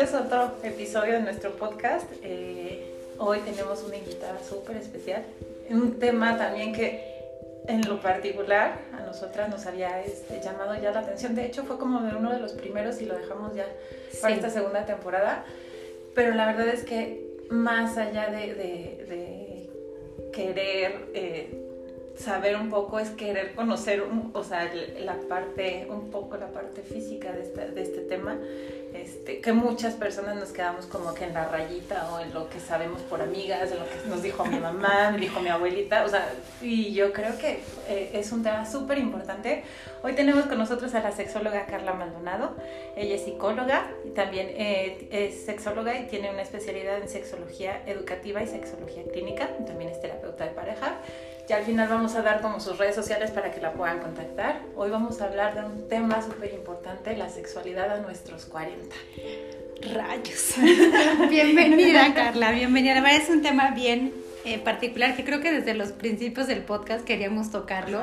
Bienvenidos a otro episodio de nuestro podcast. Eh, hoy tenemos una invitada súper especial, un tema también que en lo particular a nosotras nos había este, llamado ya la atención. De hecho, fue como de uno de los primeros y lo dejamos ya para esta segunda temporada. Pero la verdad es que más allá de, de, de querer eh, saber un poco, es querer conocer, o sea, la parte, un poco la parte física de este, de este tema este, que muchas personas nos quedamos como que en la rayita o en lo que sabemos por amigas, en lo que nos dijo mi mamá, me dijo mi abuelita, o sea, y yo creo que eh, es un tema súper importante. Hoy tenemos con nosotros a la sexóloga Carla Maldonado, ella es psicóloga y también eh, es sexóloga y tiene una especialidad en sexología educativa y sexología clínica, también es terapeuta de pareja. Ya al final vamos a dar como sus redes sociales para que la puedan contactar. Hoy vamos a hablar de un tema súper importante, la sexualidad a nuestros 40. Rayos. bienvenida, Carla, bienvenida. La verdad es un tema bien eh, particular que creo que desde los principios del podcast queríamos tocarlo.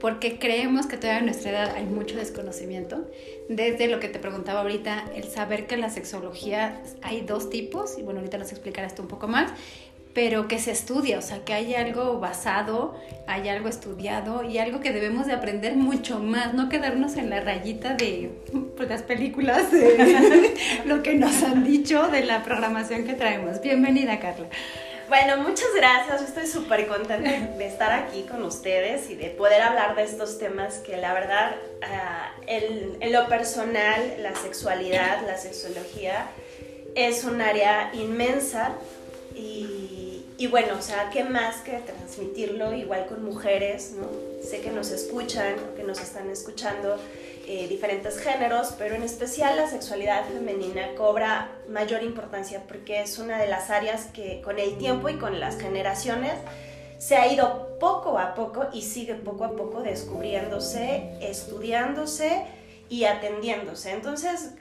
Porque creemos que todavía en nuestra edad hay mucho desconocimiento. Desde lo que te preguntaba ahorita, el saber que en la sexología hay dos tipos, y bueno, ahorita nos explicarás tú un poco más, pero que se estudia, o sea, que hay algo basado, hay algo estudiado y algo que debemos de aprender mucho más, no quedarnos en la rayita de pues, las películas, de lo que nos han dicho de la programación que traemos. Bienvenida, Carla. Bueno, muchas gracias. Estoy súper contenta de estar aquí con ustedes y de poder hablar de estos temas que la verdad, el, en lo personal, la sexualidad, la sexología, es un área inmensa y y bueno, o sea, ¿qué más que transmitirlo igual con mujeres, ¿no? Sé que nos escuchan, que nos están escuchando eh, diferentes géneros, pero en especial la sexualidad femenina cobra mayor importancia porque es una de las áreas que con el tiempo y con las generaciones se ha ido poco a poco y sigue poco a poco descubriéndose, estudiándose y atendiéndose. Entonces,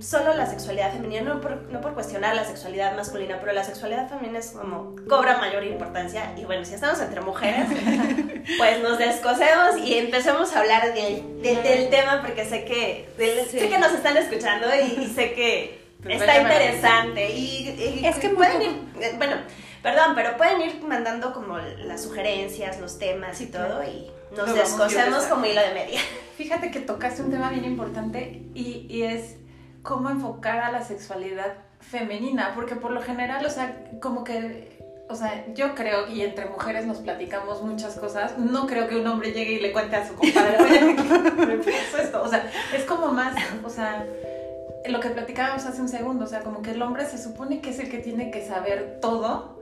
solo la sexualidad femenina, no por, no por cuestionar la sexualidad masculina, pero la sexualidad femenina es como cobra mayor importancia. Y bueno, si estamos entre mujeres, pues nos descosemos y empecemos a hablar del tema porque sé que, sé que nos están escuchando y, sé que pues está interesante. Y, es que pueden ir, eh, bueno, perdón, pero pueden ir mandando como las sugerencias, los temas y todo y nos descosemos como hilo de media. Fíjate que tocaste un tema bien importante y, y es cómo enfocar a la sexualidad femenina, porque por lo general, o sea, como que o sea, yo creo, y entre mujeres nos platicamos muchas cosas, no creo que un hombre llegue y le cuente a su compadre, oye, me pasó esto. O sea, es como más, o sea, lo que platicábamos hace un segundo, o sea, como que el hombre se supone que es el que tiene que saber todo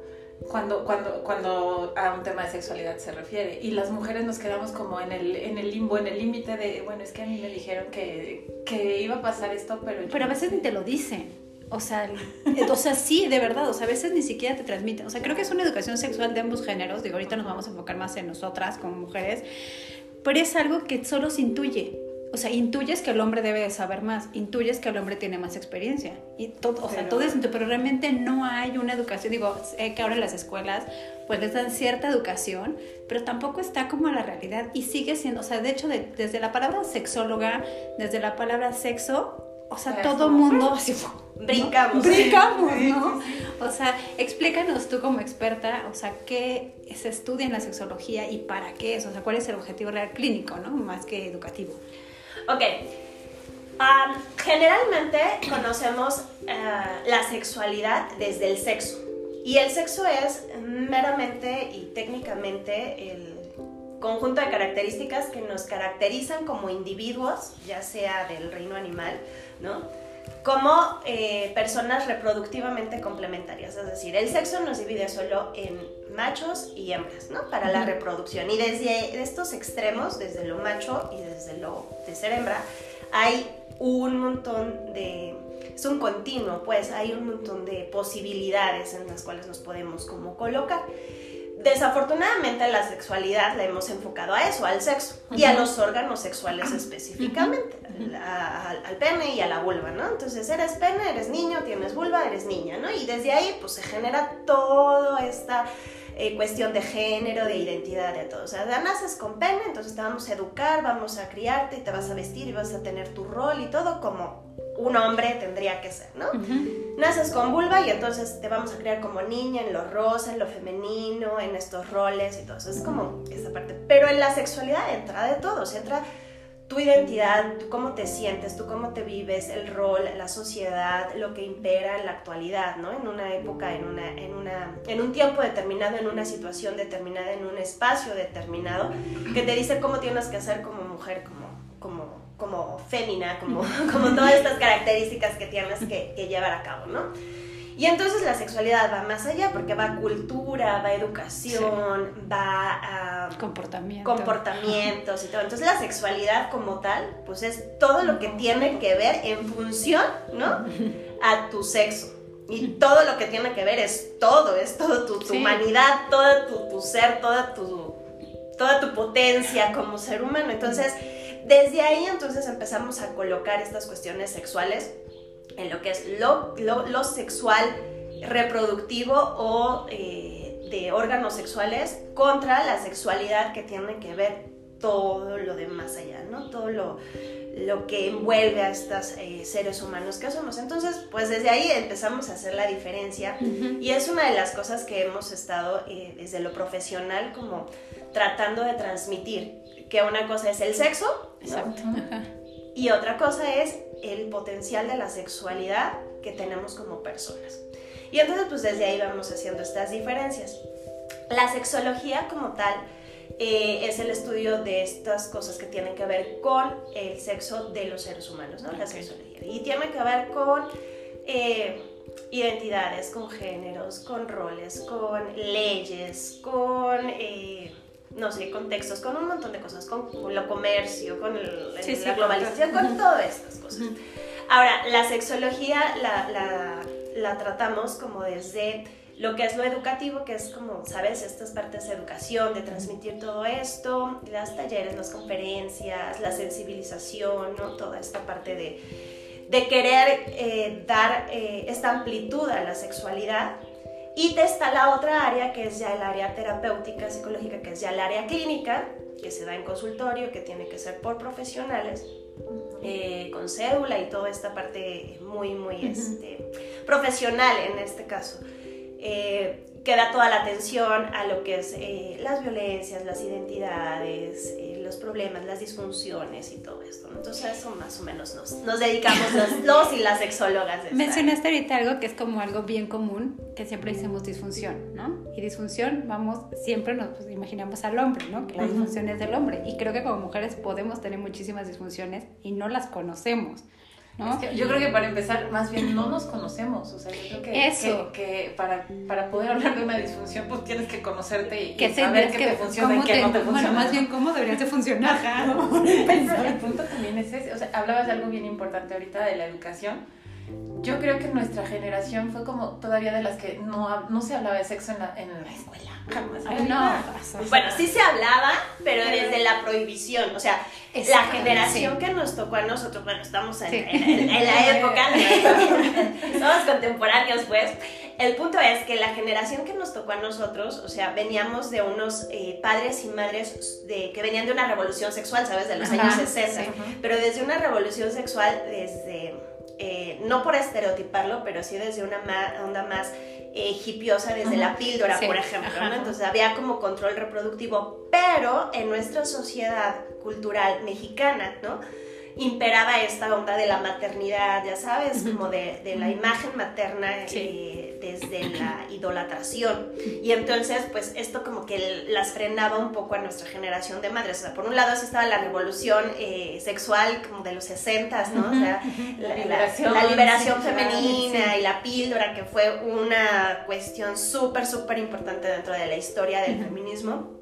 cuando, cuando, cuando a un tema de sexualidad se refiere. Y las mujeres nos quedamos como en el, en el limbo, en el límite de, bueno, es que a mí me dijeron que, que iba a pasar esto, pero... Pero a veces ni te lo dicen. O sea, o sea, sí, de verdad, o sea, a veces ni siquiera te transmiten. O sea, creo que es una educación sexual de ambos géneros. Digo, ahorita nos vamos a enfocar más en nosotras como mujeres, pero es algo que solo se intuye o sea, intuyes que el hombre debe de saber más, intuyes que el hombre tiene más experiencia. Y todo, o sea, todo eso, pero realmente no hay una educación. Digo, sé que ahora en las escuelas pues les dan cierta educación, pero tampoco está como a la realidad y sigue siendo, o sea, de hecho, desde la palabra sexóloga, desde la palabra sexo, o sea, todo mundo así brincamos. Brincamos, ¿no? O sea, explícanos tú como experta, o sea, qué se estudia en la sexología y para qué es, o sea, cuál es el objetivo real clínico, ¿no? Más que educativo. Ok. generalmente conocemos uh, la sexualidad desde el sexo. Y el sexo es meramente y técnicamente el conjunto de características que nos caracterizan como individuos, ya sea del reino animal, ¿no? Como eh, personas reproductivamente complementarias. Es decir, el sexo nos divide solo en machos y hembras, ¿no? Para la reproducción. Y desde estos extremos, desde lo macho y desde lo de ser hembra, hay un montón de... Es un continuo, pues hay un montón de posibilidades en las cuales nos podemos como colocar. Desafortunadamente la sexualidad la hemos enfocado a eso, al sexo y a los órganos sexuales específicamente, al pene y a la vulva, ¿no? Entonces eres pene, eres niño, tienes vulva, eres niña, ¿no? Y desde ahí pues se genera toda esta eh, cuestión de género, de identidad, de todo. O sea, naces con pene, entonces te vamos a educar, vamos a criarte y te vas a vestir y vas a tener tu rol y todo como un hombre tendría que ser, ¿no? Naces con vulva y entonces te vamos a crear como niña en lo rosa, en lo femenino, en estos roles y todo eso. Es como esa parte. Pero en la sexualidad entra de todo, se entra tu identidad, tú cómo te sientes, tú cómo te vives, el rol, la sociedad, lo que impera en la actualidad, ¿no? En una época, en, una, en, una, en un tiempo determinado, en una situación determinada, en un espacio determinado, que te dice cómo tienes que hacer como mujer, como, como como fémina, como, como todas estas características que tienes que, llevar a cabo, ¿no? Y entonces la sexualidad va más allá porque va a cultura, va a educación, va a Comportamiento. comportamientos y todo. Entonces la sexualidad como tal, pues es todo lo que tiene que ver en función, ¿no? A tu sexo. Y todo lo que tiene que ver es todo, es todo tu, humanidad, todo tu, tu, ser, toda tu, toda tu potencia como ser humano. Entonces desde ahí entonces empezamos a colocar estas cuestiones sexuales en lo que es lo, lo, sexual reproductivo o eh, de órganos sexuales contra la sexualidad que tiene que ver todo lo de más allá, ¿no? Todo lo, lo que envuelve a estos eh, seres humanos que somos. Entonces, pues desde ahí empezamos a hacer la diferencia y es una de las cosas que hemos estado eh, desde lo profesional como tratando de transmitir, que una cosa es el sexo Exacto. Y otra cosa es el potencial de la sexualidad que tenemos como personas. Y entonces pues desde ahí vamos haciendo estas diferencias. La sexología como tal eh, es el estudio de estas cosas que tienen que ver con el sexo de los seres humanos, ¿no? La sexología. Y tiene que ver con eh, identidades, con géneros, con roles, con leyes, con... Eh, no sé, contextos, con un montón de cosas, con, lo comercio, con la globalización, con todas estas cosas. Ahora, la sexología la, la, la, tratamos como desde lo que es lo educativo, que es como, ¿sabes? Estas partes de educación, de transmitir todo esto, las talleres, las conferencias, la sensibilización, ¿no? Toda esta parte de, de querer eh, dar eh, esta amplitud a la sexualidad y está la otra área, que es ya el área terapéutica, psicológica, que es ya el área clínica, que se da en consultorio, que tiene que ser por profesionales, eh, con cédula y toda esta parte muy, muy este, profesional en este caso. Eh, que da toda la atención a lo que es eh, las violencias, las identidades, eh, los problemas, las disfunciones y todo esto. Entonces a eso más o menos nos, nos dedicamos los, y las sexólogas. Mencionaste ahorita algo que es como algo bien común, que siempre decimos disfunción, ¿no? Y disfunción, vamos, siempre nos pues, imaginamos al hombre, ¿no? Que la disfunción es del hombre. Y creo que como mujeres podemos tener muchísimas disfunciones y no las conocemos yo creo que para empezar, más bien no nos conocemos. O sea, yo creo que, Eso. que, para, para, poder hablar de una disfunción, pues tienes que conocerte y, que saber qué te funciona y qué no te funciona. Bueno, más bien cómo deberías de funcionar. el punto también es ese. O sea, hablabas de algo bien importante ahorita de la educación yo creo que nuestra generación fue como todavía de las que no, no se hablaba de sexo en la, en la escuela. Jamás. no. Bueno, sí se hablaba, pero desde la prohibición. O sea, la generación que nos tocó a nosotros, bueno, estamos en, en, la época, somos contemporáneos, pues. El punto es que la generación que nos tocó a nosotros, o sea, veníamos de unos eh, padres y madres de, que venían de una revolución sexual, ¿sabes? De los años 60. Pero desde una revolución sexual, desde eh, no por estereotiparlo, pero sí desde una onda más eh, hipiosa, desde la píldora, por ejemplo, Entonces había como control reproductivo, pero en nuestra sociedad cultural mexicana, ¿no? Imperaba esta onda de la maternidad, ya sabes, como de, la imagen materna. Eh, desde la idolatración. Y entonces, pues esto como que las frenaba un poco a nuestra generación de madres. O sea, por un lado estaba la revolución eh, sexual como de los 60, ¿no? O sea, la, liberación, femenina y la píldora, que fue una cuestión súper, súper importante dentro de la historia del feminismo.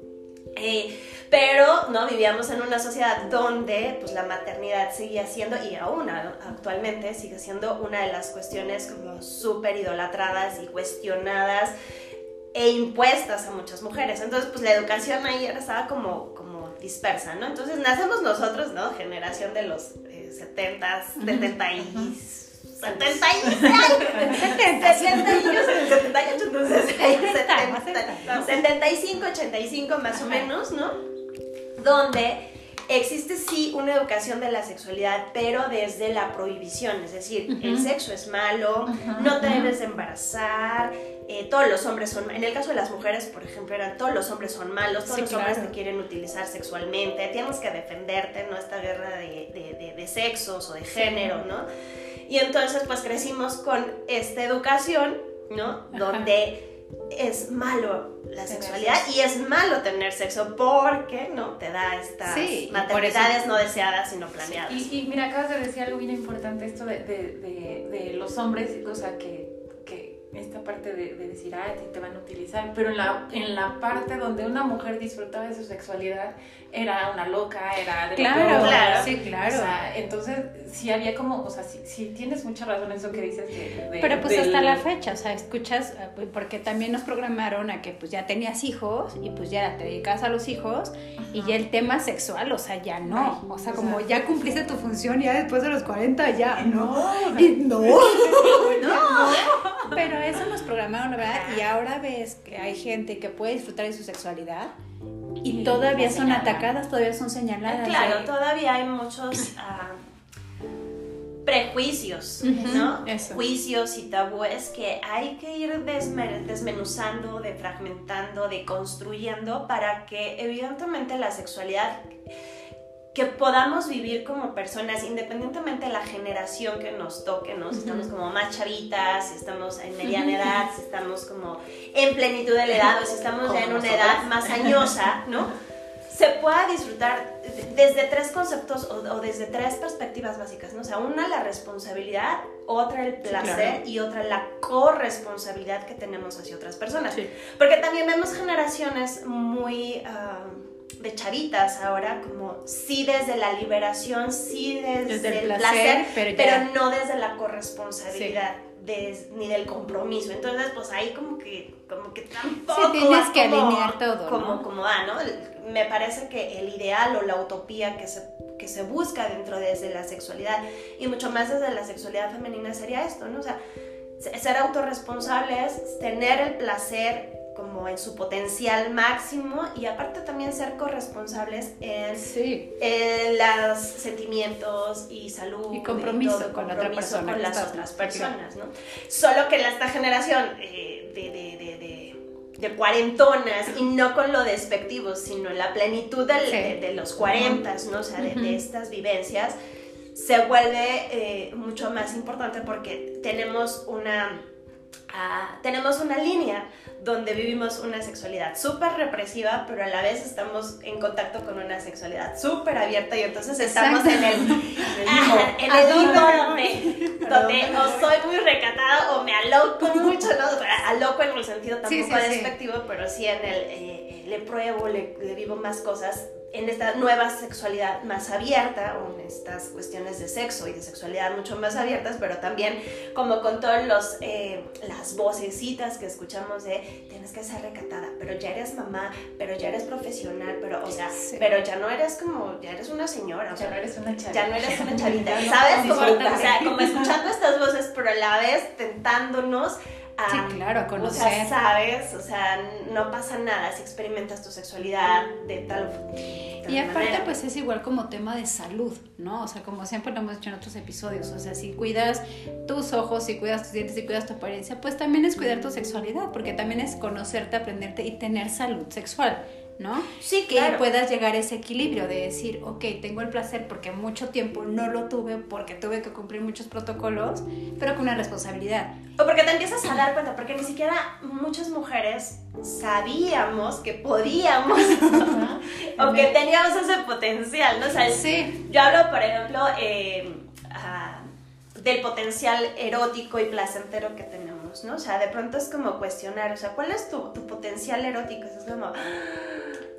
Eh, pero no vivíamos en una sociedad donde pues la maternidad seguía siendo y aún actualmente sigue siendo una de las cuestiones como súper idolatradas y cuestionadas e impuestas a muchas mujeres. Entonces, pues la educación ahí estaba como, como dispersa, ¿no? Entonces nacemos nosotros, ¿no? Generación de los eh, 70s, 70 y 70 75, 85 más o menos, ¿no? Donde existe sí una educación de la sexualidad, pero desde la prohibición, es decir, el sexo es malo, no te debes embarazar, eh, todos los hombres son, en el caso de las mujeres, por ejemplo, eran todos los hombres son malos, todos los hombres te quieren utilizar sexualmente, tienes que defenderte, ¿no? Esta guerra de, de, sexos o de género, ¿no? Y entonces pues crecimos con esta educación, ¿no? Donde es malo la sexualidad y es malo tener sexo porque no te da estas maternidades no deseadas sino planeadas. Y, mira, acabas de decir algo bien importante, esto de, de, de, los hombres, o sea, que esta parte de, decir, ah, te van a utilizar, pero en la, en la parte donde una mujer disfrutaba de su sexualidad, era una loca, era de Claro, claro, sí, claro. O sea, entonces sí había como, o sea, sí, tienes mucha razón en eso que dices de, Pero pues hasta la fecha, o sea, escuchas, eh, porque también nos programaron a que pues ya tenías hijos y pues ya te dedicas a los hijos y ya el tema sexual, o sea, ya no. o sea, como ya cumpliste tu función ya después de los 40 ya, ¿no? no. no. Pero eso nos programaron, ¿verdad? Y ahora ves que hay gente que puede disfrutar de su sexualidad y, todavía son atacadas, todavía son señaladas. Claro, todavía hay muchos ah, prejuicios, ¿no? Juicios y tabúes que hay que ir desmenuzando, defragmentando, deconstruyendo para que evidentemente la sexualidad que podamos vivir como personas, independientemente de la generación que nos toque, ¿no? Si estamos como más chavitas, si estamos en mediana edad, si estamos como en plenitud de la edad o si estamos ya en una edad más añosa, ¿no? Se pueda disfrutar desde tres conceptos o, desde tres perspectivas básicas, ¿no? O sea, una la responsabilidad, otra el placer y otra la corresponsabilidad que tenemos hacia otras personas. Porque también vemos generaciones muy... Ah, de chavitas ahora, como sí desde la liberación, sí desde, el placer, pero, no desde la corresponsabilidad. ni del compromiso. Entonces, pues ahí como que, como que tampoco. Sí, tienes que alinear todo. Como, como va, ¿no? Me parece que el ideal o la utopía que se, que se busca dentro desde la sexualidad y mucho más desde la sexualidad femenina sería esto, ¿no? O sea, ser autorresponsables, tener el placer como en su potencial máximo y aparte también ser corresponsables en, los sentimientos y salud y compromiso, con, otra persona con las otras personas, ¿no? Solo que en esta generación eh, de, de, de, de, cuarentonas y no con lo despectivo, sino en la plenitud de, los cuarentas, ¿no? O sea, de, estas vivencias, se vuelve eh, mucho más importante porque tenemos una, ah, tenemos una línea donde vivimos una sexualidad súper represiva, pero a la vez estamos en contacto con una sexualidad súper abierta y entonces estamos en el, en el donde, donde o soy muy recatada o me aloco mucho, ¿no? Aloco en el sentido tampoco despectivo, pero sí en el eh, le pruebo, le, le vivo más cosas en esta nueva sexualidad más abierta o en estas cuestiones de sexo y de sexualidad mucho más abiertas, pero también como con todas los eh, las vocecitas que escuchamos de tienes que ser recatada, pero ya eres mamá, pero ya eres profesional, pero o sea, pero ya no eres como ya eres una señora, ya no eres una chavita, ya no eres una chavita, ¿sabes? Como, o sea, como escuchando estas voces, pero a la vez tentándonos sí, claro, a conocer. O sea, sabes, o sea, no pasa nada si experimentas tu sexualidad de tal, Y aparte, pues es igual como tema de salud, ¿no? O sea, como siempre lo hemos dicho en otros episodios, o sea, si cuidas tus ojos, si cuidas tus dientes, si cuidas tu apariencia, pues también es cuidar tu sexualidad, porque también es conocerte, aprenderte y tener salud sexual. ¿No? Sí, Que claro. puedas llegar a ese equilibrio de decir, ok, tengo el placer porque mucho tiempo no lo tuve porque tuve que cumplir muchos protocolos, pero con una responsabilidad. O porque te empiezas a dar cuenta, porque ni siquiera muchas mujeres sabíamos que podíamos o que teníamos ese potencial, ¿no? O sea, Sí. yo hablo, por ejemplo, eh, ah, del potencial erótico y placentero que tenemos, ¿no? O sea, de pronto es como cuestionar, o sea, ¿cuál es tu, tu potencial erótico? Es como,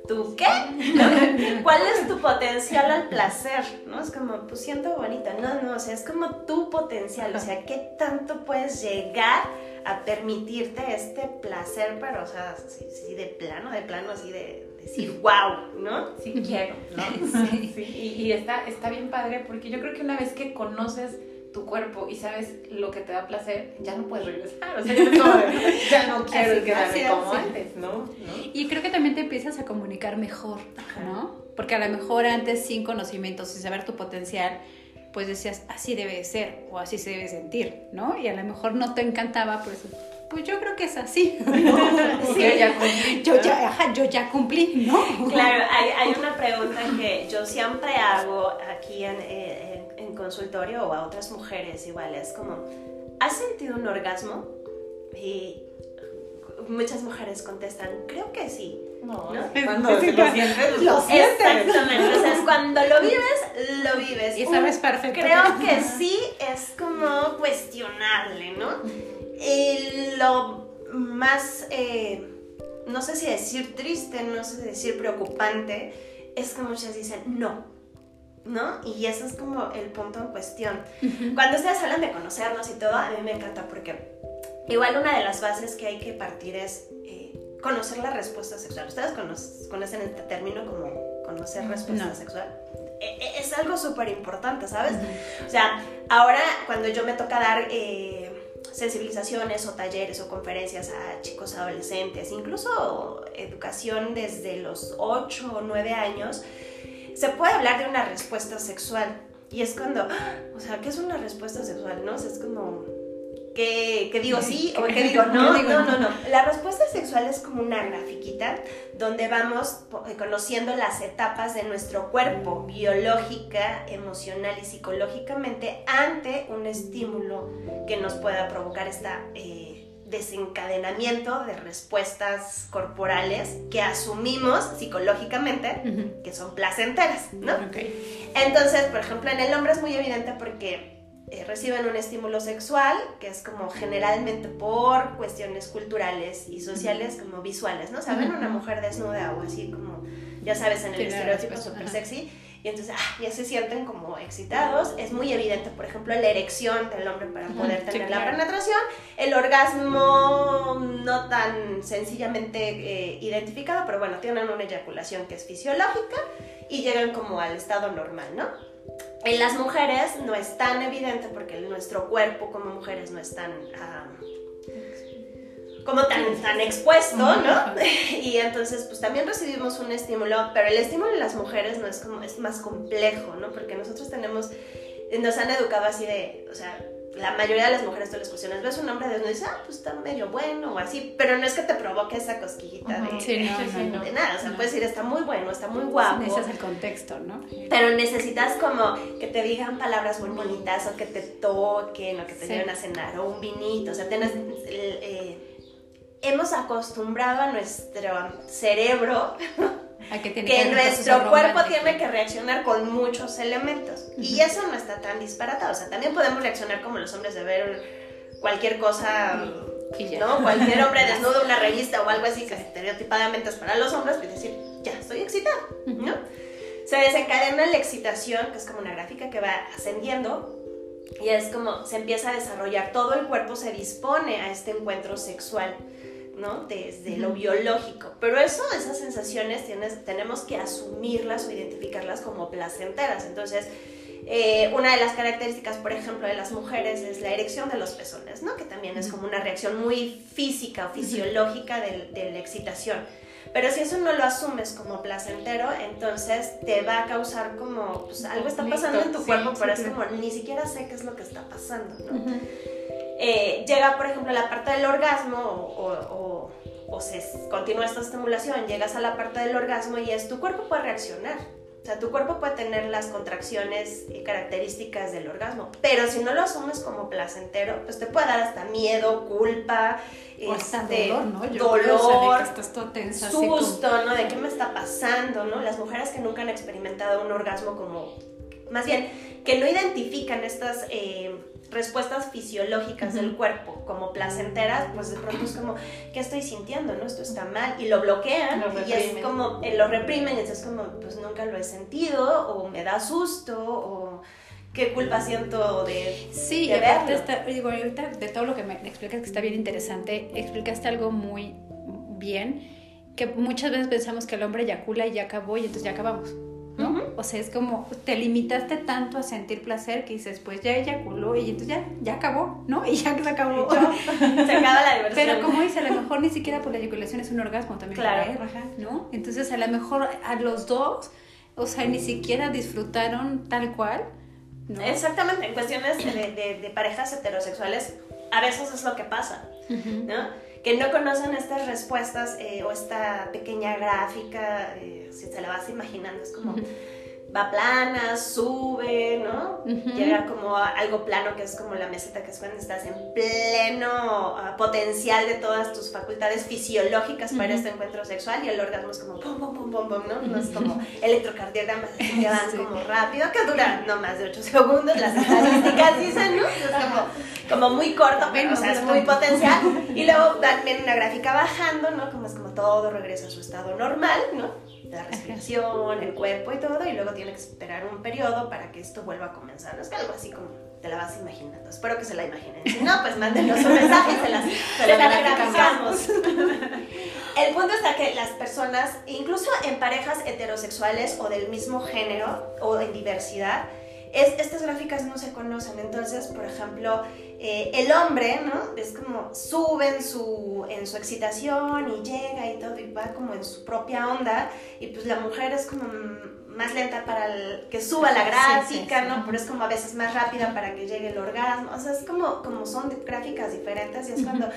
¿tú qué? ¿Cuál es tu potencial al placer? ¿No? Es como, pues siento bonita. No, no, o sea, es como tu potencial, o sea, ¿qué tanto puedes llegar a permitirte este placer, pero, o sea, sí, sí, de plano, de plano, así de decir, wow, ¿no? Sí quiero, ¿no? Sí. Sí, y, y está, está bien padre porque yo creo que una vez que conoces tu cuerpo y sabes lo que te da placer, ya no puedes regresar. O sea, ya, no quiero Así, quedarme gracias, como sí. antes, ¿no? ¿no? Y creo que también te empiezas a comunicar mejor, ¿no? Porque a lo mejor antes sin conocimientos, sin saber tu potencial, pues decías, así debe ser o así se debe sentir, ¿no? Y a lo mejor no te encantaba, pues, pues yo creo que es así. Sí, yo ya cumplí. Yo ya, ajá, yo ya cumplí, ¿no? Claro, hay, hay una pregunta que yo siempre hago aquí en, eh, en- consultorio o a otras mujeres igual, es como, ¿has sentido un orgasmo? Y muchas mujeres contestan, creo que sí. No, ¿No? es cuando lo sientes, Lo sientes. Exactamente, o sea, es cuando lo vives, lo vives. Y sabes perfecto. Creo que sí es como cuestionable, ¿no? Y lo más, eh, no sé si decir triste, no sé si decir preocupante, es que muchas dicen no, ¿no? Y eso es como el punto en cuestión. Cuando ustedes hablan de conocernos y todo, a mí me encanta porque igual una de las bases que hay que partir es eh, conocer la respuesta sexual. ¿Ustedes cono- conocen este término como conocer respuesta No. sexual? E- e- Es algo súper importante, ¿sabes? O sea, ahora cuando yo me toca dar eh, sensibilizaciones o talleres o conferencias a chicos adolescentes, incluso educación desde los 8 o 9 años, se puede hablar de una respuesta sexual. Y es cuando, o sea, ¿qué es una respuesta sexual? ¿No? O sea, es como, que, que digo sí o que digo no. ¿Qué digo No, no? no, no. La respuesta sexual es como una grafiquita donde vamos eh, conociendo las etapas de nuestro cuerpo, biológica, emocional y psicológicamente, ante un estímulo que nos pueda provocar esta... eh, desencadenamiento de respuestas corporales que asumimos psicológicamente que son placenteras, ¿no? Entonces, por ejemplo, en el hombre es muy evidente porque eh, reciben un estímulo sexual, que es como generalmente por cuestiones culturales y sociales, como visuales, ¿no? Saben una mujer desnuda o así como, ya sabes, en el estereotipo súper sexy, y entonces ah, ya se sienten como excitados. Es muy evidente, por ejemplo, la erección del hombre para poder sí, tener la claro. penetración, el orgasmo no tan sencillamente eh, identificado, pero bueno, tienen una eyaculación que es fisiológica y llegan como al estado normal, ¿no? En las mujeres no es tan evidente porque nuestro cuerpo como mujeres no es tan... ah, como tan, tan expuesto, ¿no? Y entonces pues también recibimos un estímulo, pero el estímulo en las mujeres no es como, es más complejo, ¿no? Porque nosotros tenemos, nos han educado así de, o sea, la mayoría de las mujeres tú les cuestionas, ves un hombre desnudo y dices, ah, pues está medio bueno o así, pero no es que te provoque esa cosquillita de, Sí, no, Sí, no, no. de nada, o sea, No. puedes decir, está muy bueno, está muy guapo. Necesitas el contexto, ¿no? Pero necesitas como que te digan palabras muy bonitas o que te toquen o que te Sí. lleven a cenar o un vinito. O sea, tienes, eh, hemos acostumbrado a nuestro cerebro A que, tiene nuestro cuerpo tiene que reaccionar con muchos elementos. Y eso no está tan disparatado. O sea, también podemos reaccionar como los hombres de ver cualquier cosa, Y. ¿no? Cualquier hombre desnudo, una revista o algo así que estereotipadamente es para los hombres, pues decir, ya estoy excitado, ¿no? Se desencadena la excitación, que es como una gráfica que va ascendiendo. Y es como se empieza a desarrollar, todo el cuerpo se dispone a este encuentro sexual, ¿no? Desde lo biológico. Pero eso, esas sensaciones, tienes, tenemos que asumirlas o identificarlas como placenteras. Entonces, eh, una de las características, por ejemplo, de las mujeres es la erección de los pezones, ¿no? Que también es como una reacción muy física o fisiológica de, de la excitación. Pero si eso no lo asumes como placentero, entonces te va a causar como, pues algo está pasando en tu cuerpo, pero es como, ni siquiera sé qué es lo que está pasando. Eh, llega, por ejemplo, la parte del orgasmo o, o- o o se continúa esta estimulación, llegas a la parte del orgasmo y es tu cuerpo puede reaccionar. O sea, tu cuerpo puede tener las contracciones y características del orgasmo, pero si no lo asumes como placentero, pues te puede dar hasta miedo, culpa, o hasta este, dolor, ¿no? Yo dolor, creo, o sea, susto, ¿no? De qué me está pasando, ¿no? Las mujeres que nunca han experimentado un orgasmo como, más bien, que no identifican estas eh, respuestas fisiológicas del cuerpo como placenteras, pues de pronto es como, ¿qué estoy sintiendo? ¿No? Esto está mal. Y lo bloquean Lo y es como, eh, lo reprimen y es como, pues nunca lo he sentido o me da susto o qué culpa siento de... Sí, de aparte verlo. está, digo, ahorita de todo lo que me explicas que está bien interesante, explicaste algo muy bien, que muchas veces pensamos que el hombre eyacula y ya acabó y entonces ya acabamos. O sea, es como te limitaste tanto a sentir placer que dices, pues ya eyaculó y entonces ya, ya acabó, ¿no? Y ya se acabó. Se acaba la diversión. Pero como dice, a lo mejor ni siquiera por la eyaculación es un orgasmo también Claro. para él, ajá, ¿no? Entonces a lo mejor a los dos, o sea, ni siquiera disfrutaron tal cual, ¿no? Exactamente, en cuestiones de, de- de parejas heterosexuales, a veces es lo que pasa. ¿no? Que no conocen estas respuestas eh, o esta pequeña gráfica, eh, si te la vas imaginando, es como. Va plana, sube, ¿no? Llega como a algo plano que es como la meseta que es cuando estás en pleno ah, potencial de todas tus facultades fisiológicas para este encuentro sexual y el orgasmo es como pum, pum, pum, pum, pum, ¿no? No es como electrocardiogramas que van Sí. como rápido, que duran no más de 8 segundos, las estadísticas dicen, ¿no? Es como, como muy corto, pero o sea, es muy potencial. Y luego también una gráfica bajando, ¿no? Como es como todo regresa a su estado normal, ¿no? La respiración, el cuerpo y todo, y luego tiene que esperar un periodo para que esto vuelva a comenzar. ¿no? Es que algo así como te la vas imaginando. Espero que se la imaginen. Si no, pues mándenos un mensaje y se las, se las la graficamos. El punto está que las personas, incluso en parejas heterosexuales o del mismo género o en diversidad, es, estas gráficas no se conocen. Entonces, por ejemplo, eh, el hombre, ¿no? Es como sube en su, en su excitación y llega y todo y va como en su propia onda y pues la mujer es como más lenta para el- que suba la gráfica, sí, sí. ¿no? Pero es como a veces más rápida para que llegue el orgasmo. O sea, es como, como son gráficas diferentes y es cuando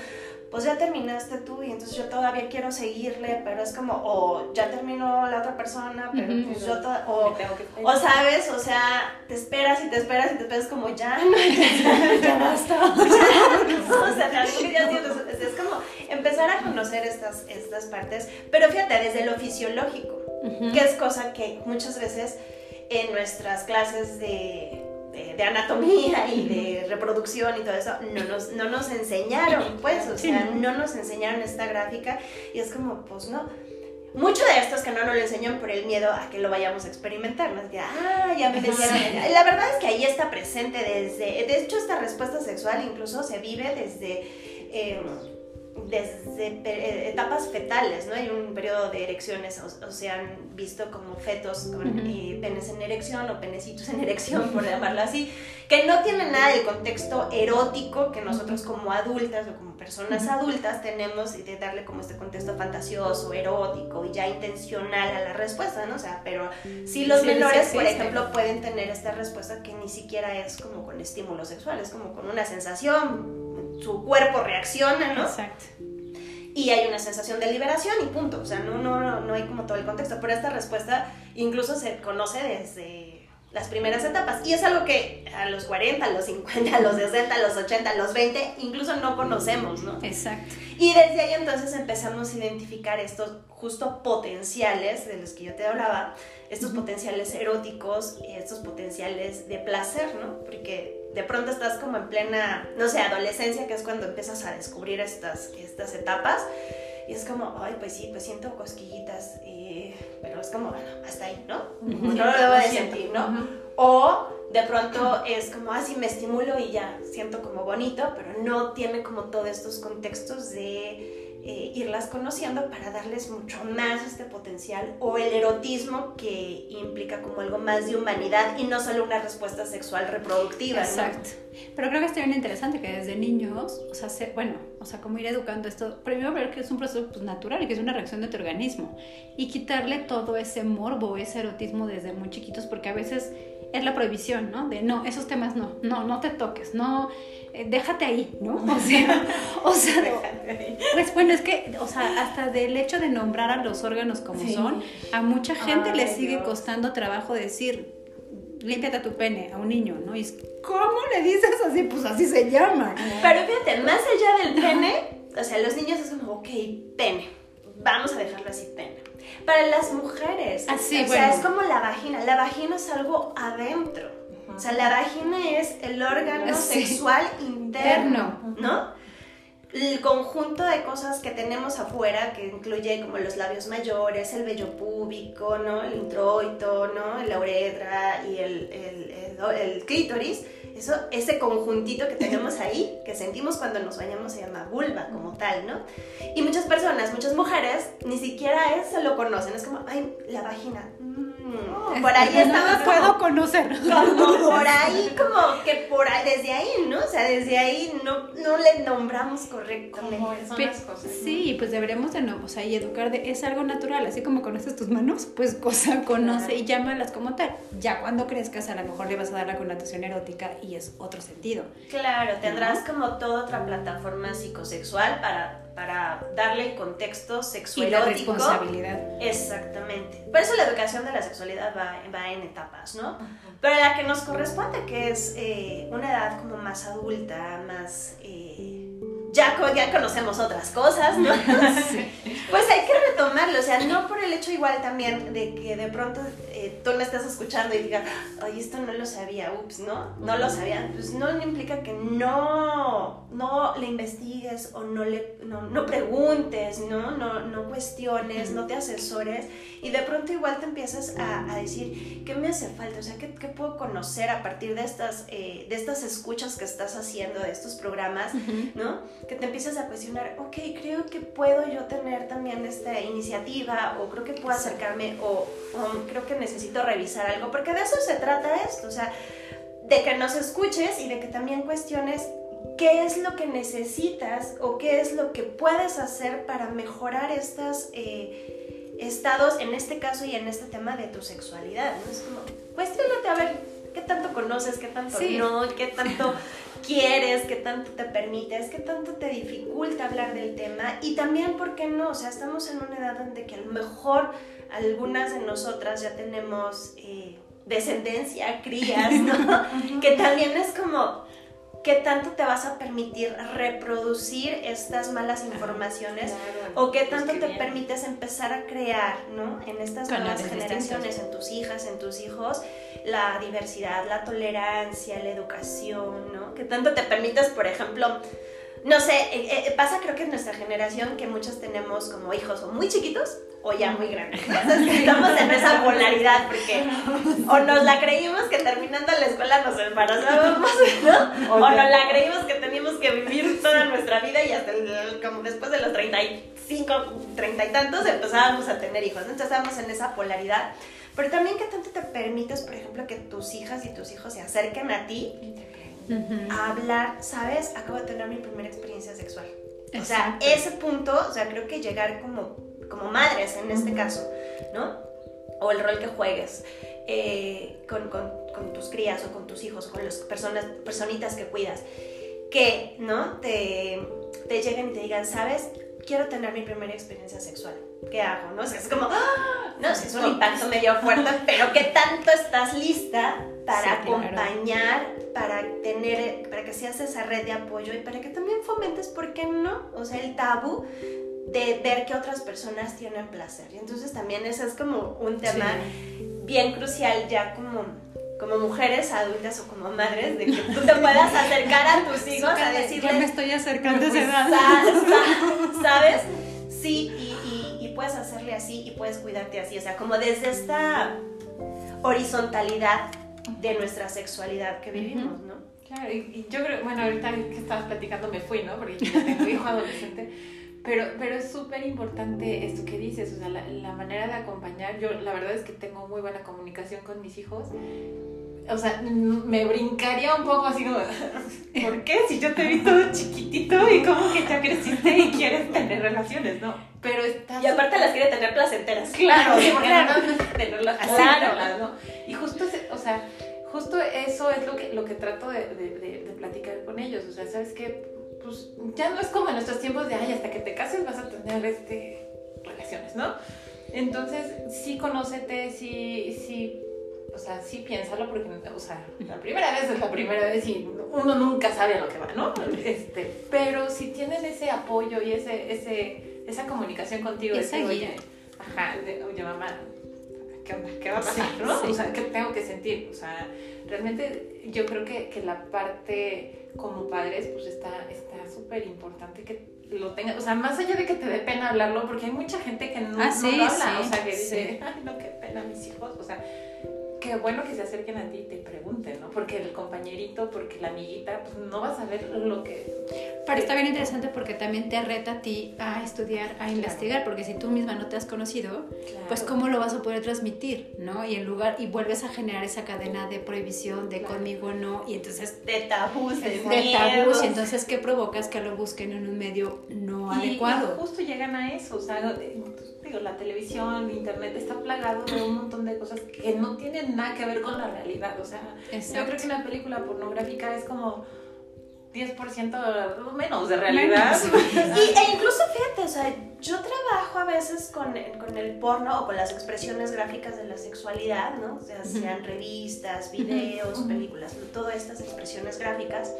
pues ya terminaste tú y entonces yo todavía quiero seguirle, pero es como, o ya terminó la otra persona, pero pues yo, to- o, Me tengo que o sabes, o sea, te esperas y te esperas y te esperas como ya, no, ya, ya basta. o sea, que ya es, es como empezar a conocer estas, estas partes, pero fíjate, desde lo fisiológico, que es cosa que muchas veces en nuestras clases de, de, de anatomía y de reproducción y todo eso no nos, no nos enseñaron, pues, o sea, ¿no? no nos enseñaron esta gráfica y es como, pues no. Mucho de esto es que no nos lo enseñan por el miedo a que lo vayamos a experimentar, ¿no? Es que, ah, ya me decían. Sí. La verdad es que ahí está presente desde, de hecho esta respuesta sexual incluso se vive desde... eh, desde eh, etapas fetales, ¿no? Hay un periodo de erecciones, o, o se han visto como fetos con Ujú. eh, penes en erección o penecitos en erección, por llamarlo así, que no tienen nada del contexto erótico que nosotros como adultas o como personas adultas tenemos y de darle como este contexto fantasioso, erótico y ya intencional a la respuesta, ¿no? O sea, pero sí los Sí, menores, por ejemplo, pueden tener esta respuesta que ni siquiera es como con estímulo sexual, es como con una sensación, su cuerpo reacciona, ¿no? Exacto. y hay una sensación de liberación y punto. O sea, no, no, no, no hay como todo el contexto. Pero esta respuesta incluso se conoce desde las primeras etapas. Y es algo que a los 40, a los 50, a los 60, a los 80, a los 20, incluso no conocemos, ¿no? Exacto. Y desde ahí entonces empezamos a identificar estos justo potenciales de los que yo te hablaba, estos potenciales eróticos y estos potenciales de placer, ¿no? Porque de pronto estás como en plena, no sé, adolescencia, que es cuando empiezas a descubrir estas, estas etapas. Y es como, ay, pues sí, pues siento cosquillitas, y- pero es como, bueno, hasta ahí, ¿no? No lo debo de sentir, ¿no? O de pronto es como, así me estimulo y ya siento como bonito, pero no tiene como todos estos contextos de eh, irlas conociendo para darles mucho más este potencial o el erotismo que implica como algo más de humanidad y no solo una respuesta sexual reproductiva. ¿no? Exacto. Pero creo que está bien interesante que desde niños, o sea, se- bueno, o sea, como ir educando esto, primero ver que es un proceso pues, natural y que es una reacción de tu organismo y quitarle todo ese morbo, ese erotismo desde muy chiquitos, porque a veces es la prohibición, ¿no? De no, esos temas no, no, no te toques, no, eh, déjate ahí, ¿no? O sea, o sea, pues bueno, es que, o sea, hasta del hecho de nombrar a los órganos como son, a mucha gente le sigue costando trabajo decir, límpiate tu pene a un niño, ¿no? Y es, ¿cómo le dices así? Pues así se llama. Pero fíjate, más allá del pene, o sea, los niños es como, ok, pene, vamos a dejarlo así, pene. Para las mujeres, así, o sea, es como la vagina, la vagina es algo adentro. O sea, la vagina es el órgano sexual interno, ¿no? el conjunto de cosas que tenemos afuera, que incluye como los labios mayores, el vello púbico, ¿no? el introito, ¿no? la uretra y el, el, el, clítoris, eso, ese conjuntito que tenemos ahí, que sentimos cuando nos bañamos, se llama vulva como tal, ¿no? Y muchas personas, muchas mujeres, ni siquiera eso lo conocen, es como, ay, la vagina, por ahí estamos. No puedo conocer. por ahí, como que por ahí, desde ahí, ¿no? O sea, desde ahí no, no le nombramos correctamente. Son las cosas. Sí, pues deberemos de no, o sea, y educar de, es algo natural, así como conoces tus manos, pues cosa conoce y llámalas como tal. Ya cuando crezcas, a lo mejor le vas a dar la connotación erótica y es otro sentido. Claro, tendrás como toda otra plataforma psicosexual para para darle contexto sexual. Y la responsabilidad. Exactamente. Por eso la educación de la sexualidad va, va en etapas, ¿no? Pero la que nos corresponde, que es eh, una edad como más adulta, más... Eh, ya, ya conocemos otras cosas, ¿no? Pues hay que retomarlo, o sea, no por el hecho igual también de que de pronto eh, tú me estás escuchando y digas, ay, esto no lo sabía, ups, ¿no? No lo sabía, pues no implica que no, no le investigues o no le, no, preguntes, ¿no? No, no cuestiones, no te asesores y de pronto igual te empiezas a, decir, ¿qué me hace falta? O sea, ¿qué, qué puedo conocer a partir de estas, eh, de estas escuchas que estás haciendo, de estos programas, ¿no? Que te empiezas a cuestionar, ok, creo que puedo yo tener también esta iniciativa o creo que puedo acercarme o, creo que necesito revisar algo, porque de eso se trata esto, o sea, de que nos escuches y de que también cuestiones qué es lo que necesitas o qué es lo que puedes hacer para mejorar estos eh, estados, en este caso y en este tema de tu sexualidad. ¿no? Es como, cuestionate a ver qué tanto conoces, qué tanto no, qué tanto quieres, qué tanto te permites, qué tanto te dificulta hablar del tema y también, ¿por qué no? O sea, estamos en una edad donde que a lo mejor algunas de nosotras ya tenemos eh, descendencia, crías, ¿no? que también es como, ¿qué tanto te vas a permitir reproducir estas malas informaciones? o qué tanto te permites empezar a crear, ¿no? En estas nuevas generaciones, en tus hijas, en tus hijos, la diversidad, la tolerancia, la educación, ¿no? ¿Qué tanto te permites, por ejemplo, no sé, eh, eh, pasa creo que en nuestra generación que muchos tenemos como hijos o muy chiquitos o ya muy grandes. estamos en esa polaridad porque o nos la creímos que terminando la escuela nos embarazábamos, ¿no? O nos la creímos que teníamos que vivir toda nuestra vida y hasta como después de los 35, 30 y tantos empezábamos a tener hijos. Entonces estábamos en esa polaridad. Pero también que tanto te permites, por ejemplo, que tus hijas y tus hijos se acerquen a ti a hablar, ¿sabes? Acabo de tener mi primera experiencia sexual. O sea, ese punto, o sea, creo que llegar como, como madres en este caso, ¿no? O el rol que juegues eh, con, con, con, tus crías o con tus hijos, con las personas, personitas que cuidas, que, ¿no? Te, te lleguen y te digan, ¿sabes? Quiero tener mi primera experiencia sexual. ¿Qué hago? ¿No? O sea, es como, ¡ah! no, es un impacto medio fuerte, pero ¿qué tanto estás lista para acompañar, para tener, para que seas esa red de apoyo y para que también fomentes, ¿por qué no? O sea, el tabú de ver que otras personas tienen placer. Y entonces también ese es como un tema bien crucial ya como, como mujeres adultas o como madres, de que tú te puedas acercar a tus hijos a decirles... Ya me estoy acercando a esa edad. ¿Sabes? Sí, y, y puedes hacerle así y puedes cuidarte así. O sea, como desde esta horizontalidad de nuestra sexualidad que vivimos, ¿no? Claro, y, yo creo, bueno, ahorita que estabas platicando me fui, ¿no? Porque yo tengo hijo adolescente, pero, pero es súper importante esto que dices, o sea, la, la, manera de acompañar, yo la verdad es que tengo muy buena comunicación con mis hijos, o sea, me brincaría un poco así como, ¿por qué? Si yo te vi todo chiquitito y como que ya creciste y quieres tener relaciones, ¿no? Pero Y aparte las quiere tener placenteras. Claro, porque claro. no tenerlas claro, ¿no? Y justo, o sea, justo eso es lo que, lo que trato de, de, de, platicar con ellos. O sea, ¿sabes qué? Pues ya no es como en nuestros tiempos de, ay, hasta que te cases vas a tener este, relaciones, ¿no? Entonces, sí conócete, sí, sí, o sea, sí piénsalo porque, o sea, la primera vez es la primera vez y uno nunca sabe a lo que va, ¿no? Este, pero si tienen ese apoyo y ese, ese, esa comunicación contigo, esa de, guía. ajá, de, oye, mamá, ¿qué onda? ¿Qué va a pasar? Sí, ¿no? Sí. O sea, ¿qué tengo que sentir? O sea, realmente yo creo que, que la parte como padres, pues está súper importante que lo tengas, o sea, más allá de que te dé pena hablarlo, porque hay mucha gente que no, ah, sí, no lo habla, sí, o sea, que dice, ay, no, qué pena mis hijos, o sea, qué bueno que se acerquen a ti y te pregunten, ¿no? Porque el compañerito, porque la amiguita, pues no vas a ver lo que... Pero está bien interesante porque también te reta a ti a estudiar, a claro. investigar, porque si tú misma no te has conocido, claro. pues cómo lo vas a poder transmitir, ¿no? Y en lugar, y vuelves a generar esa cadena de prohibición, de claro. conmigo no, y entonces... De tabús, de, de tabús, y entonces ¿qué provocas? Que lo busquen en un medio no y, adecuado. Y justo llegan a eso, o sea, digo, la televisión, internet está plagado de un montón de cosas que no tienen nada que ver con la realidad. O sea, Exacto. yo creo que una película pornográfica es como 10% menos de realidad. y, e incluso fíjate, o sea, yo trabajo a veces con, con, el porno o con las expresiones gráficas de la sexualidad, ¿no? O sea, sean revistas, videos, películas, todas estas expresiones gráficas.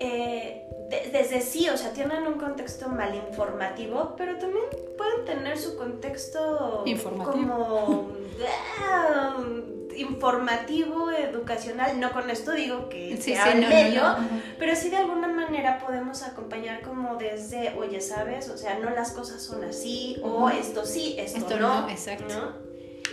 Eh, de, desde sí, o sea, tienen un contexto mal informativo, pero también pueden tener su contexto informativo. como uh, informativo, educacional. No con esto digo que sí, sea sí, no, medio, no, no. pero sí de alguna manera podemos acompañar como desde, oye, ¿sabes? O sea, no las cosas son así, uh -huh. o esto sí, esto, esto no. no. Exacto.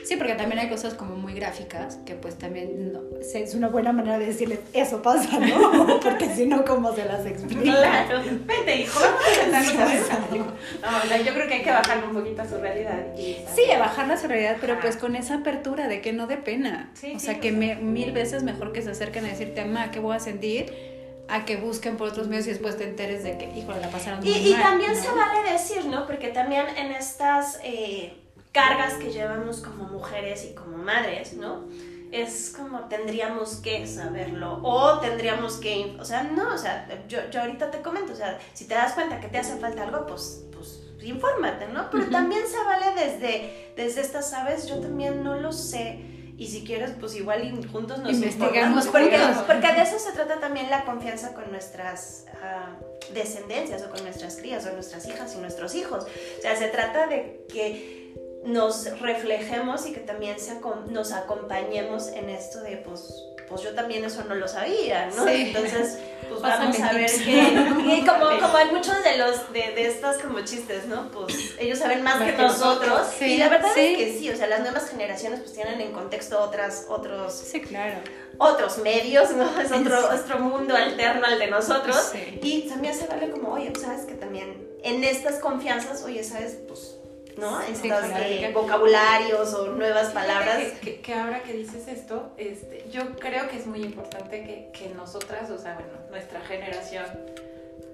Sí, porque también hay cosas como muy gráficas que pues también no, es una buena manera de decirles eso pasa, ¿no? Porque si no, ¿cómo se las explica? Claro, vete hijo, no, yo creo que hay que bajarle un poquito a su realidad. Y sí, a bajarla a su realidad, pero pues con esa apertura de que no dé pena. Sí, o sea, sí, que me, mil veces mejor que se acerquen a decirte, mamá, ¿qué voy a sentir? a que busquen por otros medios y después te enteres de que, híjole, la pasaron y, muy y mal, también ¿no? se vale decir, ¿no? Porque también en estas... Eh, cargas que llevamos como mujeres y como madres, ¿no? Es como tendríamos que saberlo o tendríamos que, o sea, no, o sea, yo, yo ahorita te comento, o sea, si te das cuenta que te hace falta algo, pues, pues infórmate, ¿no? Pero uh -huh. también se vale desde, desde estas, ¿sabes? Yo también no lo sé y si quieres, pues igual juntos nos investigamos porque, porque de eso se trata también la confianza con nuestras uh, descendencias o con nuestras crías o nuestras hijas y nuestros hijos. O sea, se trata de que nos reflejemos y que también se, nos acompañemos en esto de, pues, pues yo también eso no lo sabía, ¿no? Sí. Entonces, pues vamos a ver que, y como, como hay muchos de los, de, de estas como chistes, ¿no? Pues ellos saben más, que, nosotros. Sí. Y la verdad sí. es que sí, o sea, las nuevas generaciones pues tienen en contexto otras, otros... Sí, claro. Otros medios, ¿no? Es otro, otro mundo alterno al de nosotros. Sí. Y también se vale como, oye, sabes que también en estas confianzas, oye, sabes, pues ¿no? Estos eh, vocabularios o nuevas palabras. Que, que, que, ahora que dices esto, este, yo creo que es muy importante que, que nosotras, o sea, bueno, nuestra generación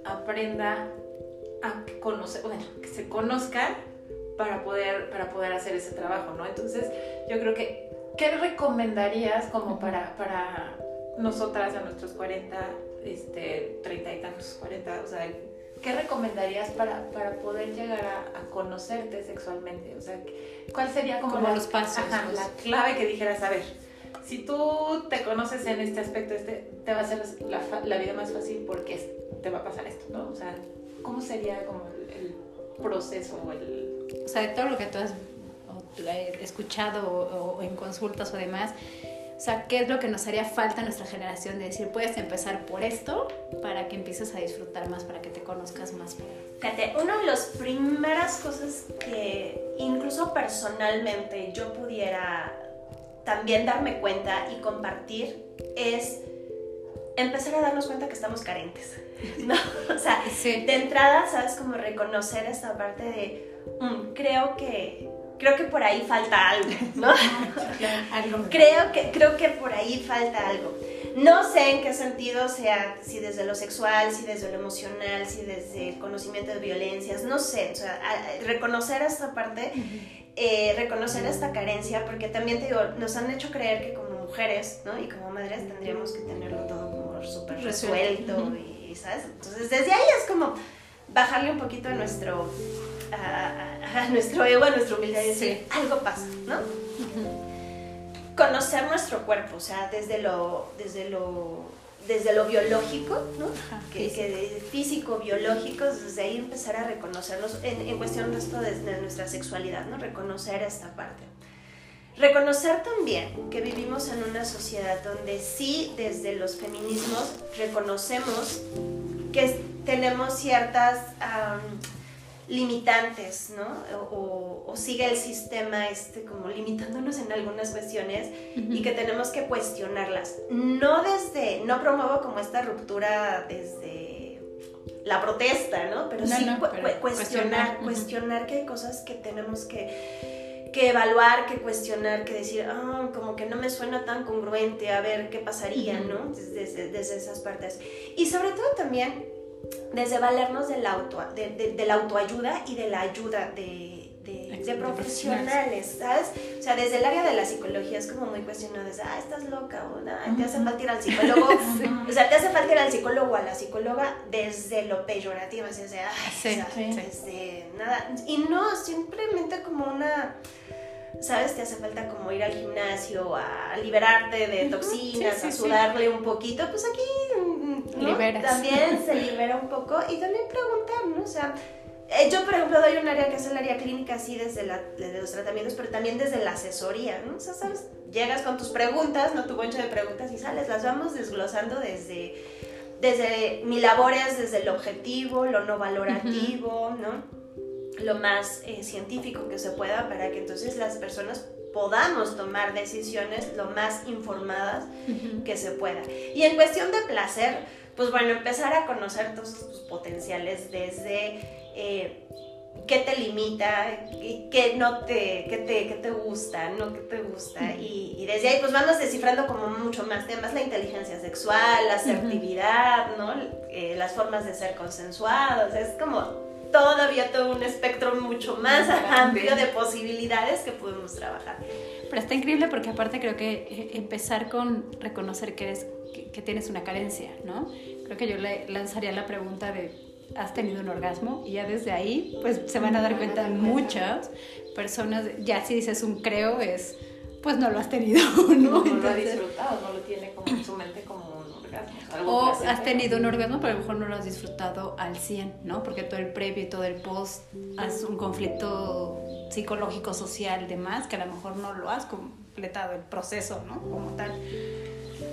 aprenda a conocer, bueno, que se conozcan para poder, para poder hacer ese trabajo, ¿no? Entonces, yo creo que, ¿qué recomendarías como para, para nosotras a nuestros 40, este, 30 y tantos, 40, o sea, ¿qué recomendarías para, para poder llegar a, a, conocerte sexualmente? O sea, ¿cuál sería como, como la, los pasos? Ajá, la clave que dijeras, a ver, si tú te conoces en este aspecto, este, te va a hacer la, la vida más fácil porque te va a pasar esto, ¿no? O sea, ¿cómo sería como el, el proceso o el... O sea, de todo lo que tú has escuchado o, o en consultas o demás, o sea, ¿qué es lo que nos haría falta a nuestra generación de decir, puedes empezar por esto para que empieces a disfrutar más, para que te conozcas más? Fíjate, una de las primeras cosas que incluso personalmente yo pudiera también darme cuenta y compartir es empezar a darnos cuenta que estamos carentes, ¿no? O sea, sí. de entrada, ¿sabes? Como reconocer esta parte de, mm, creo que creo que por ahí falta algo, ¿no? creo, que, creo que por ahí falta algo. No sé en qué sentido sea, si desde lo sexual, si desde lo emocional, si desde el conocimiento de violencias, no sé, o sea, reconocer esta parte eh, reconocer esta carencia, porque también te digo, nos han hecho creer que como mujeres, ¿no? Y como madres tendríamos que tenerlo todo como súper resuelto, y, ¿sabes? Entonces, desde ahí es como bajarle un poquito a nuestro, a, nuestro ego, a nuestra humildad y decir, algo pasa, ¿no? Conocer nuestro cuerpo, o sea, desde lo, desde lo desde lo biológico, ¿no? que, que, físico, biológico, desde ahí empezar a reconocernos en, en cuestión de esto desde nuestra sexualidad, ¿no? Reconocer esta parte. Reconocer también que vivimos en una sociedad donde sí, desde los feminismos, reconocemos que tenemos ciertas limitantes, ¿no? O, sigue el sistema este como limitándonos en algunas cuestiones y que tenemos que cuestionarlas. No desde, no promuevo como esta ruptura desde la protesta, ¿no? Pero sí cuestionar, cuestionar, que hay cosas que tenemos que, que evaluar, que cuestionar, que decir, ah, como que no me suena tan congruente, a ver qué pasaría, ¿no? Desde, desde esas partes. Y sobre todo también desde valernos del auto, de, de, la autoayuda y de la ayuda de, de, profesionales, ¿sabes? O sea, desde el área de la psicología es como muy cuestionado, de, ah, estás loca, o te hace falta ir al psicólogo, o sea, te hace falta ir al psicólogo o a la psicóloga desde lo peyorativo, así, desde, sí, desde nada, y no, simplemente como una... ¿sabes? Te hace falta como ir al gimnasio a liberarte de toxinas, a sudarle un poquito, pues aquí también se libera un poco y también preguntar, ¿no? O sea, eh, yo, por ejemplo, doy un área que es el área clínica, así desde, la, desde los tratamientos, pero también desde la asesoría, ¿no? O sea, ¿sabes? Llegas con tus preguntas, no tu boncho de preguntas y sales, las vamos desglosando desde, desde mi labor es desde el objetivo, lo no valorativo, ¿no? Lo más eh, científico que se pueda para que entonces las personas podamos tomar decisiones lo más informadas que se pueda. Y en cuestión de placer, pues bueno, empezar a conocer todos tus potenciales desde eh, qué te limita, qué no te, qué te, qué te gusta, ¿no? ¿Qué te gusta? Y, desde ahí pues vamos descifrando como mucho más temas, la inteligencia sexual, la asertividad, ¿no? Eh, las formas de ser consensuados, es como todavía todo un espectro mucho más amplio de posibilidades que podemos trabajar. Pero está increíble porque aparte creo que eh, empezar con reconocer que, eres, que, tienes una carencia, ¿no? Creo que yo le lanzaría la pregunta de, ¿has tenido un orgasmo? Y ya desde ahí, pues se van a dar cuenta muchas personas, ya si dices un creo es, pues no lo has tenido, ¿no? No, lo ha disfrutado, no lo tiene como en su mente como o has tenido un orgasmo, pero a lo mejor no lo has disfrutado al 100, ¿no? Porque todo el previo y todo el post has un conflicto psicológico, social, demás, que a lo mejor no lo has completado el proceso, ¿no? Como tal.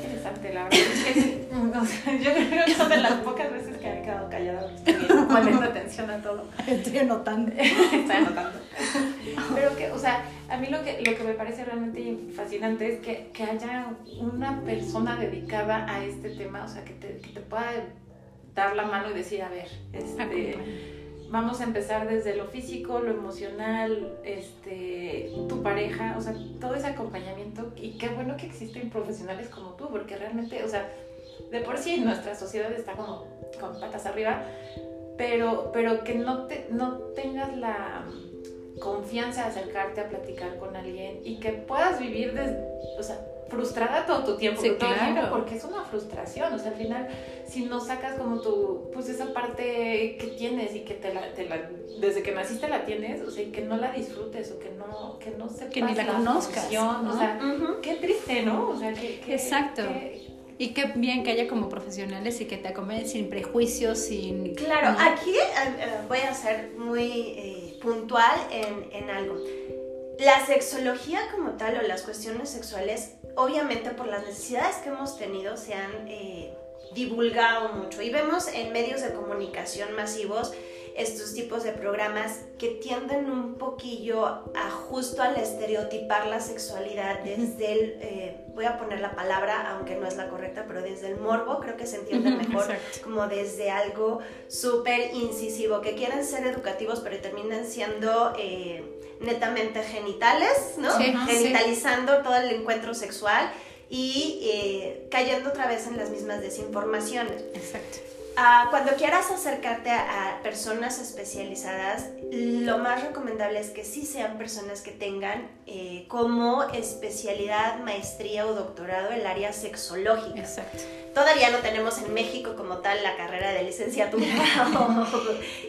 Interesante, la verdad. yo creo que son de las pocas veces que he quedado callada poniendo atención a todo. Estoy anotando. Estoy anotando. Pero que, o sea, a mí lo que, lo que me parece realmente fascinante es que, que haya una persona dedicada a este tema, o sea, que te, que te pueda dar la mano y decir, a ver, este vamos a empezar desde lo físico, lo emocional, este, tu pareja, o sea, todo ese acompañamiento. Y qué bueno que existen profesionales como tú, porque realmente, o sea, de por sí nuestra sociedad está como con patas arriba, pero, pero que no, te, no tengas la confianza de acercarte a platicar con alguien y que puedas vivir desde, o sea, frustrada todo tu tiempo, todo el tiempo, porque es una frustración, o sea, al final, si no sacas como tu, pues esa parte que tienes y que te la, te la desde que naciste la tienes, o sea, y que no la disfrutes o que no, que no sepas que ni la, conozcas, o sea, qué triste, ¿no? O sea, que, Exacto. y qué bien que haya como profesionales y que te acompañen sin prejuicios, sin... Claro, aquí eh, eh, voy a ser muy eh, puntual en, en algo. La sexología como tal o las cuestiones sexuales obviamente por las necesidades que hemos tenido se han eh, divulgado mucho y vemos en medios de comunicación masivos estos tipos de programas que tienden un poquillo a justo al estereotipar la sexualidad desde el, eh, voy a poner la palabra, aunque no es la correcta, pero desde el morbo, creo que se entiende mejor, como desde algo súper incisivo, que quieren ser educativos, pero terminan siendo... Eh, netamente genitales, ¿no? Genitalizando todo el encuentro sexual y eh, cayendo otra vez en las mismas desinformaciones. Exacto. Ah, cuando quieras acercarte a, personas especializadas, lo más recomendable es que sí sean personas que tengan eh, como especialidad, maestría o doctorado el área sexológica. Exacto. Todavía no tenemos en México como tal la carrera de licenciatura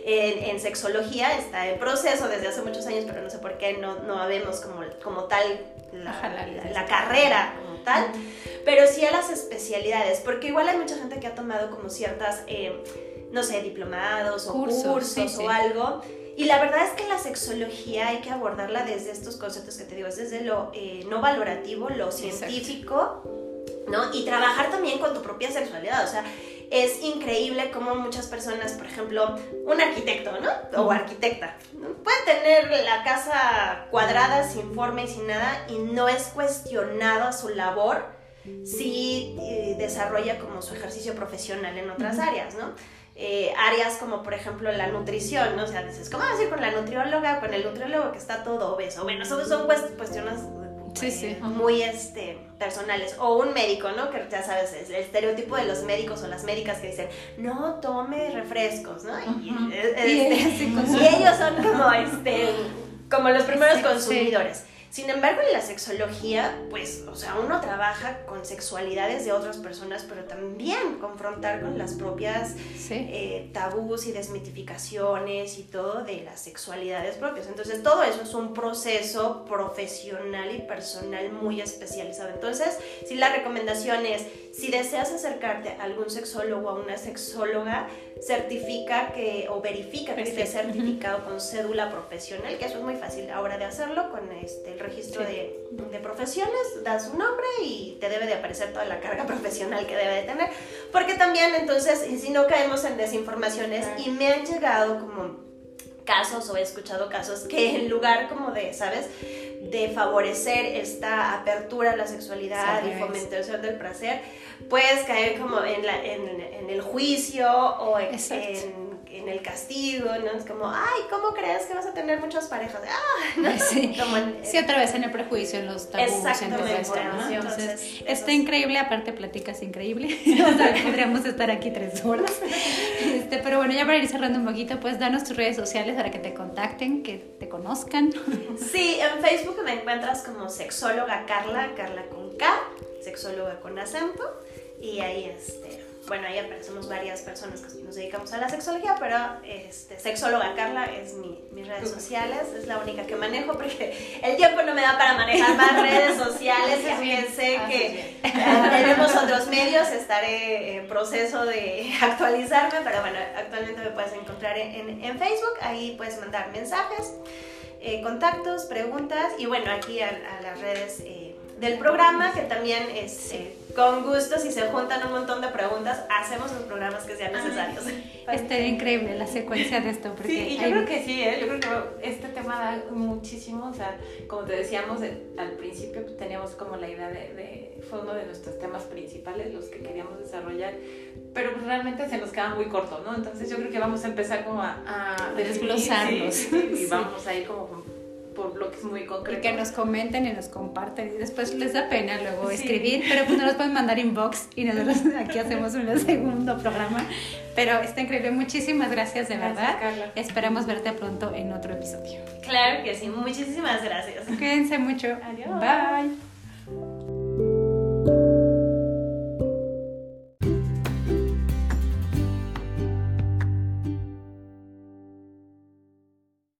en, sexología, está en proceso desde hace muchos años, pero no sé por qué no, no vemos como, como tal la, carrera como tal, pero sí a las especialidades, porque igual hay mucha gente que ha tomado como ciertas, eh, no sé, diplomados o cursos, o algo. Y la verdad es que la sexología hay que abordarla desde estos conceptos que te digo, es desde lo eh, no valorativo, lo científico, ¿no? Y trabajar también con tu propia sexualidad, o sea, es increíble cómo muchas personas, por ejemplo, un arquitecto, ¿no? O arquitecta, puede tener la casa cuadrada sin forma y sin nada y no es cuestionada su labor si eh, desarrolla como su ejercicio profesional en otras áreas, ¿no? Eh, áreas como por ejemplo la nutrición, ¿no? O sea, dices, ¿cómo vas a ir con la nutrióloga, con el nutriólogo que está todo obeso? Bueno, son, son cuestiones sí, sí. muy este, personales. O un médico, ¿no? Que ya sabes, es el estereotipo de los médicos o las médicas que dicen, no tome refrescos, ¿no? y, este, ellos son como, este, como los primeros consumidores. Sin embargo, en la sexología, pues, o sea, uno trabaja con sexualidades de otras personas, pero también confrontar con las propias eh, tabús y desmitificaciones y todo de las sexualidades propias. Entonces, todo eso es un proceso profesional y personal muy especializado. Entonces, si la recomendación es, si deseas acercarte a algún sexólogo o a una sexóloga, certifica que o verifica que esté certificado con cédula profesional, que eso es muy fácil ahora de hacerlo con este, el registro de, de, profesiones, das un nombre y te debe de aparecer toda la carga profesional que debe de tener, porque también entonces, si no caemos en desinformaciones, y me han llegado como casos o he escuchado casos que en lugar como de, ¿sabes? de favorecer esta apertura a la sexualidad y fomentación del placer, puedes caer como en, la, en, en el juicio o en, en, el castigo, ¿no? Es como, ay, ¿cómo crees que vas a tener muchas parejas? Ah, sí. sí, otra vez en el prejuicio, en los tabús, en todo esto, ¿no? Entonces, está increíble, aparte platicas increíble, o sea, podríamos estar aquí tres horas. Este, pero bueno, ya para ir cerrando un poquito, pues danos tus redes sociales para que te contacten, que te conozcan. Sí, en Facebook me encuentras como sexóloga Carla, Carla con K, sexóloga con acento, y ahí este bueno, ahí aparecemos varias personas que nos dedicamos a la sexología, pero este, sexóloga Carla es mi, mis redes sociales, es la única que manejo porque el tiempo no me da para manejar más redes sociales, es bien sé que tenemos otros medios, estaré en proceso de actualizarme, pero bueno, actualmente me puedes encontrar en, en, Facebook, ahí puedes mandar mensajes, eh, contactos, preguntas y bueno, aquí a, las redes eh, del programa que también es... Eh, con gusto, si se juntan un montón de preguntas, hacemos los programas que sean necesarios. Estaría increíble la secuencia de esto. Porque sí, yo creo que sí, ¿eh? yo creo que este tema da muchísimo, o sea, como te decíamos al principio, pues, teníamos como la idea de, fue uno de nuestros temas principales, los que queríamos desarrollar, pero pues, realmente se nos queda muy corto, ¿no? Entonces yo creo que vamos a empezar como a, a desglosarlos. y vamos a ir como por bloques muy concretos. Y que nos comenten y nos comparten. Y después les da pena luego escribir, pero pues no nos pueden mandar inbox y nosotros aquí hacemos un segundo programa. Pero está increíble. Muchísimas gracias de verdad. Esperamos verte pronto en otro episodio. Claro que sí. Muchísimas gracias. Cuídense mucho. Adiós. Bye.